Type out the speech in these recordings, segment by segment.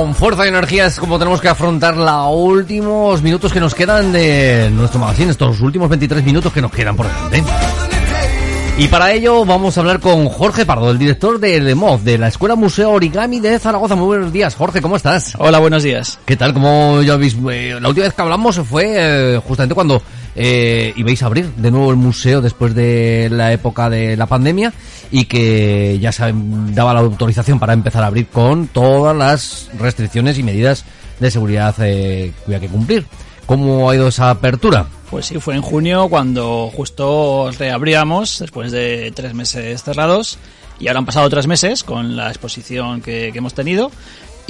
Con fuerza y energía es como tenemos que afrontar los últimos minutos que nos quedan de nuestro magazine, estos últimos 23 minutos que nos quedan por delante. Y para ello vamos a hablar con Jorge Pardo, el director de LEMOZ, de la Escuela Museo Origami de Zaragoza. Muy buenos días, Jorge, ¿cómo estás? Hola, buenos días. ¿Qué tal? Como ya habéis, eh, la última vez que hablamos fue eh, justamente cuando eh, ibais a abrir de nuevo el museo después de la época de la pandemia y que ya se daba la autorización para empezar a abrir con todas las restricciones y medidas de seguridad eh, que había que cumplir. ¿Cómo ha ido esa apertura? Pues sí, fue en junio cuando justo reabríamos después de tres meses cerrados y ahora han pasado tres meses con la exposición que hemos tenido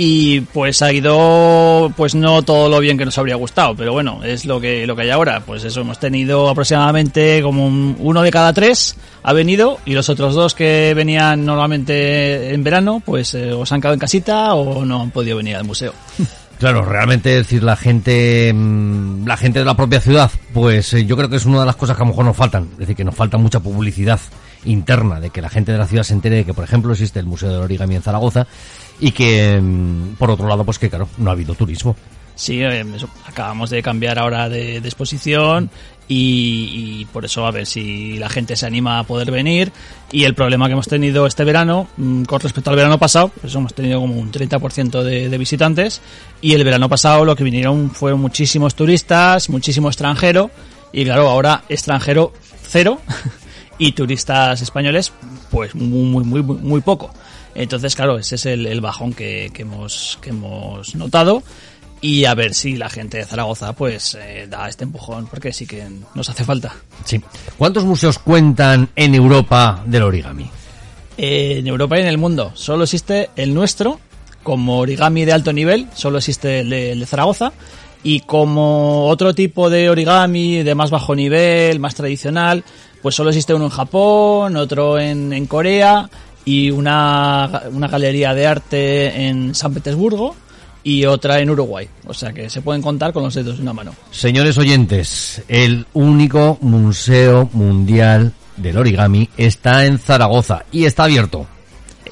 y pues ha ido pues no todo lo bien que nos habría gustado pero bueno es lo que lo que hay ahora. Pues eso hemos tenido aproximadamente como un- uno de cada tres ha venido y los otros dos que venían normalmente en verano pues eh, o han quedado en casita o no han podido venir al museo. Claro, realmente decir, la gente, mm, la gente de la propia ciudad, pues eh, yo creo que es una de las cosas que a lo mejor nos faltan. Es decir, que nos falta mucha publicidad interna de que la gente de la ciudad se entere de que, por ejemplo, existe el Museo del Origami en Zaragoza y que, mm, por otro lado, pues que claro, no ha habido turismo. Sí, eh, acabamos de cambiar ahora de, de exposición y, por eso a ver si la gente se anima a poder venir. Y el problema que hemos tenido este verano, mm, con respecto al verano pasado, pues hemos tenido como un 30% de, de visitantes y el verano pasado lo que vinieron fueron muchísimos turistas, muchísimo extranjero y claro, ahora extranjero cero y turistas españoles pues muy, muy, muy, muy, poco. Entonces, claro, ese es el, el bajón que, que hemos, que hemos notado y a ver si la gente de Zaragoza pues eh, da este empujón porque sí que nos hace falta. Sí. ¿Cuántos museos cuentan en Europa del origami? Eh, en Europa y en el mundo solo existe el nuestro como origami de alto nivel, solo existe el de, el de Zaragoza y como otro tipo de origami de más bajo nivel, más tradicional, pues solo existe uno en Japón, otro en, en Corea y una, una galería de arte en San Petersburgo y otra en Uruguay. O sea que se pueden contar con los dedos de una mano. Señores oyentes, el único museo mundial del origami está en Zaragoza y está abierto.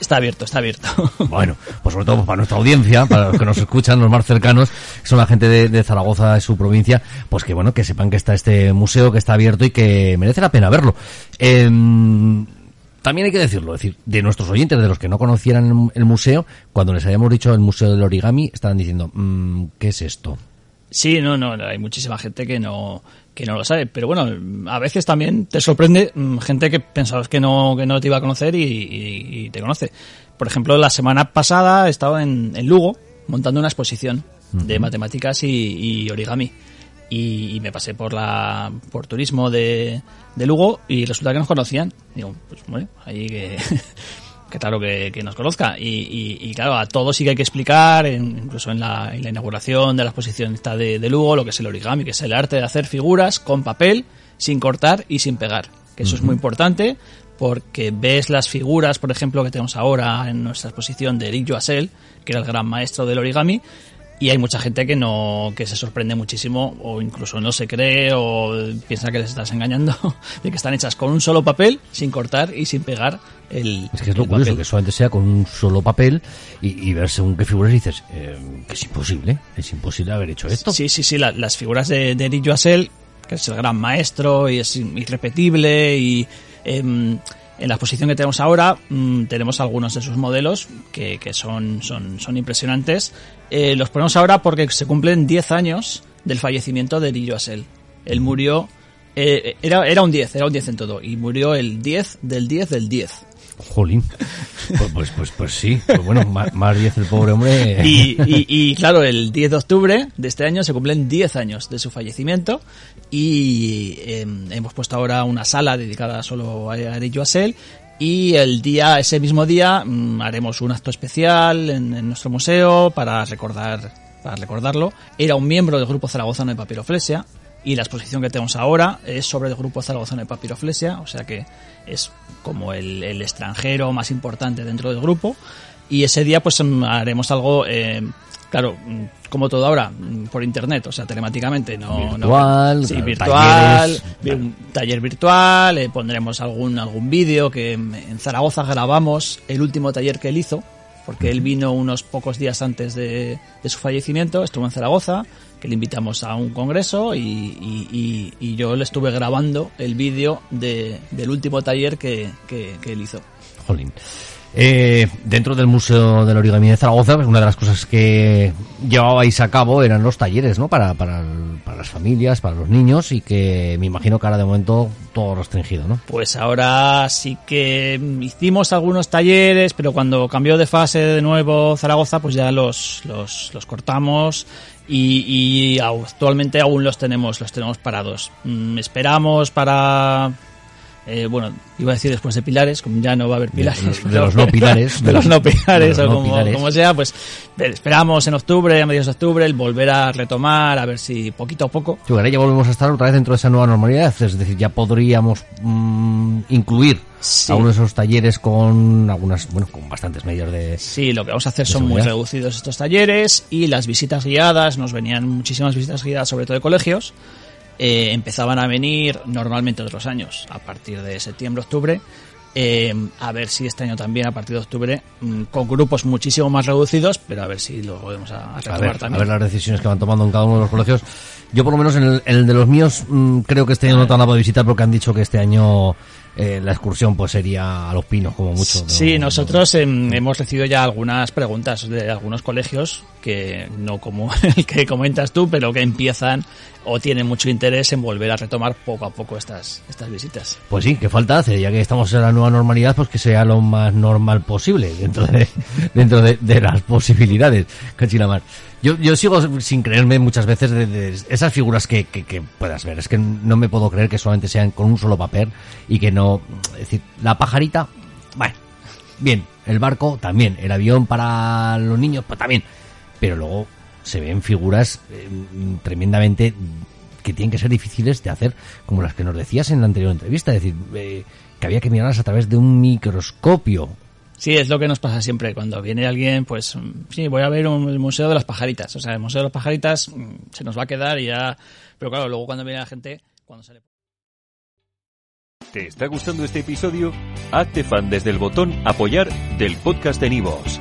Está abierto, está abierto. Bueno, pues sobre todo pues, para nuestra audiencia, para los que nos escuchan, los más cercanos, que son la gente de, Zaragoza, de su provincia, pues que bueno, que sepan que está este museo, que está abierto y que merece la pena verlo. Em, también hay que decirlo, es decir, de nuestros oyentes, de los que no conocieran el, el museo, cuando les habíamos dicho el Museo del Origami, estaban diciendo, "Mm, ¿qué es esto? Sí, no, no, hay muchísima gente que no que no lo sabe, pero bueno, a veces también te sorprende mm, gente que pensabas que no que no te iba a conocer y, y- y te conoce. Por ejemplo, la semana pasada estaba en, en Lugo montando una exposición de matemáticas y, y origami y, y me pasé por la por turismo de, de Lugo y resulta que nos conocían. Digo, pues bueno, ahí que que claro que, que nos conozca. Y, y- y claro, a todos sí que hay que explicar, en- incluso en la, en la inauguración de la exposición esta de, de Lugo, lo que es el origami, que es el arte de hacer figuras con papel, sin cortar y sin pegar. Que eso es muy importante porque ves las figuras, por ejemplo, que tenemos ahora en nuestra exposición de Eric Joasel, que era el gran maestro del origami, y hay mucha gente que no que se sorprende muchísimo o incluso no se cree o piensa que les estás engañando de que están hechas con un solo papel sin cortar y sin pegar el Es que es lo curioso, papel. que solamente sea con un solo papel y, y ver según qué figuras dices, eh, que es imposible, es imposible haber hecho esto. Sí, sí, sí, la- las figuras de, de Eric Joasel, que es el gran maestro y es irrepetible y em, en la exposición que tenemos ahora mm, tenemos algunos de sus modelos que, que son, son, son impresionantes. Eh, los ponemos ahora porque se cumplen 10 años del fallecimiento de Eric Joasel. Él murió, eh, era, era un 10, era un 10 en todo, y murió el 10 del 10 del 10. Jolín. Pues, pues, pues, pues sí. Pues bueno, Ma- más 10 el pobre hombre. Y, claro, el 10 de octubre de este año se cumplen 10 años de su fallecimiento y eh, hemos puesto ahora una sala dedicada solo a Eric Joasel y el día, ese mismo día, mm, haremos un acto especial en, en nuestro museo para recordar, para recordarlo. Era un miembro del grupo zaragozano de papiroflesia y la exposición que tenemos ahora es sobre el grupo zaragozano de papiroflesia, o sea que es como el, el extranjero más importante dentro del grupo. Y ese día pues mm, haremos algo eh, claro mm, como todo ahora mm, por internet o sea telemáticamente no no- Virtual, sí, virtual talleres, un taller virtual eh, pondremos algún algún vídeo que en en Zaragoza grabamos el último taller que él hizo porque él vino unos pocos días antes de, su fallecimiento, estuvo en Zaragoza, que le invitamos a un congreso y, y- y- y yo le estuve grabando el vídeo de- del último taller que, que- que él hizo. Jolín. Eh, dentro del Museo del Origami de Zaragoza, pues una de las cosas que llevabais a cabo eran los talleres, ¿no? Para, para, para las familias, para los niños y que me imagino que ahora de momento todo restringido, ¿no? Pues ahora sí que hicimos algunos talleres, pero cuando cambió de fase de nuevo Zaragoza, pues ya los, los, los cortamos y, y actualmente aún los tenemos, los tenemos parados. Mm, esperamos para, eh, bueno, iba a decir después de pilares, como ya no va a haber pilares. de pero- los no pilares, de los no pilares, los o no como, pilares. como sea, pues eh, esperamos en octubre, a mediados de octubre, el volver a retomar, a ver si poquito a poco Sí, ya volvemos a estar otra vez dentro de esa nueva normalidad, es decir, ya podríamos mm, incluir Sí. algunos de esos talleres con algunas, bueno, con bastantes medidas de... Sí, lo que vamos a hacer son muy reducidos estos talleres y las visitas guiadas, nos venían muchísimas visitas guiadas, sobre todo de colegios, eh, empezaban a venir normalmente otros años, a partir de septiembre, octubre, eh, a ver si este año también a partir de octubre, mm, con grupos muchísimo más reducidos, pero a ver si lo volvemos a, a A ver, a también. ver las decisiones que van tomando en cada uno de los colegios. Yo por lo menos en el, en el de los míos mm, creo que este año no te han dado para visitar porque han dicho que este año eh, la excursión pues sería a los pinos como mucho. ¿no? Sí, nosotros em, hemos recibido ya algunas preguntas de algunos colegios que no como el que comentas tú, pero que empiezan o tienen mucho interés en volver a retomar poco a poco estas, estas visitas. Pues sí, que falta hacer, ya que estamos en la nueva normalidad, pues que sea lo más normal posible dentro de, dentro de, las posibilidades. Cachilamar. Yo, yo sigo sin creerme muchas veces de esas figuras que, que, que puedas ver. Es que no me puedo creer que solamente sean con un solo papel y que no, es decir, la pajarita, bueno, bien, el barco también, el avión para los niños, pues también. Pero luego se ven figuras eh, tremendamente que tienen que ser difíciles de hacer, como las que nos decías en la anterior entrevista, es decir, eh, que había que mirarlas a través de un microscopio. Sí, es lo que nos pasa siempre. Cuando viene alguien, pues mm, sí, voy a ver un- el Museo de las Pajaritas. O sea, el Museo de las Pajaritas mm, se nos va a quedar y ya... Pero claro, luego cuando viene la gente, cuando sale... ¿Te está gustando este episodio? Hazte fan desde el botón Apoyar del podcast de Nivos.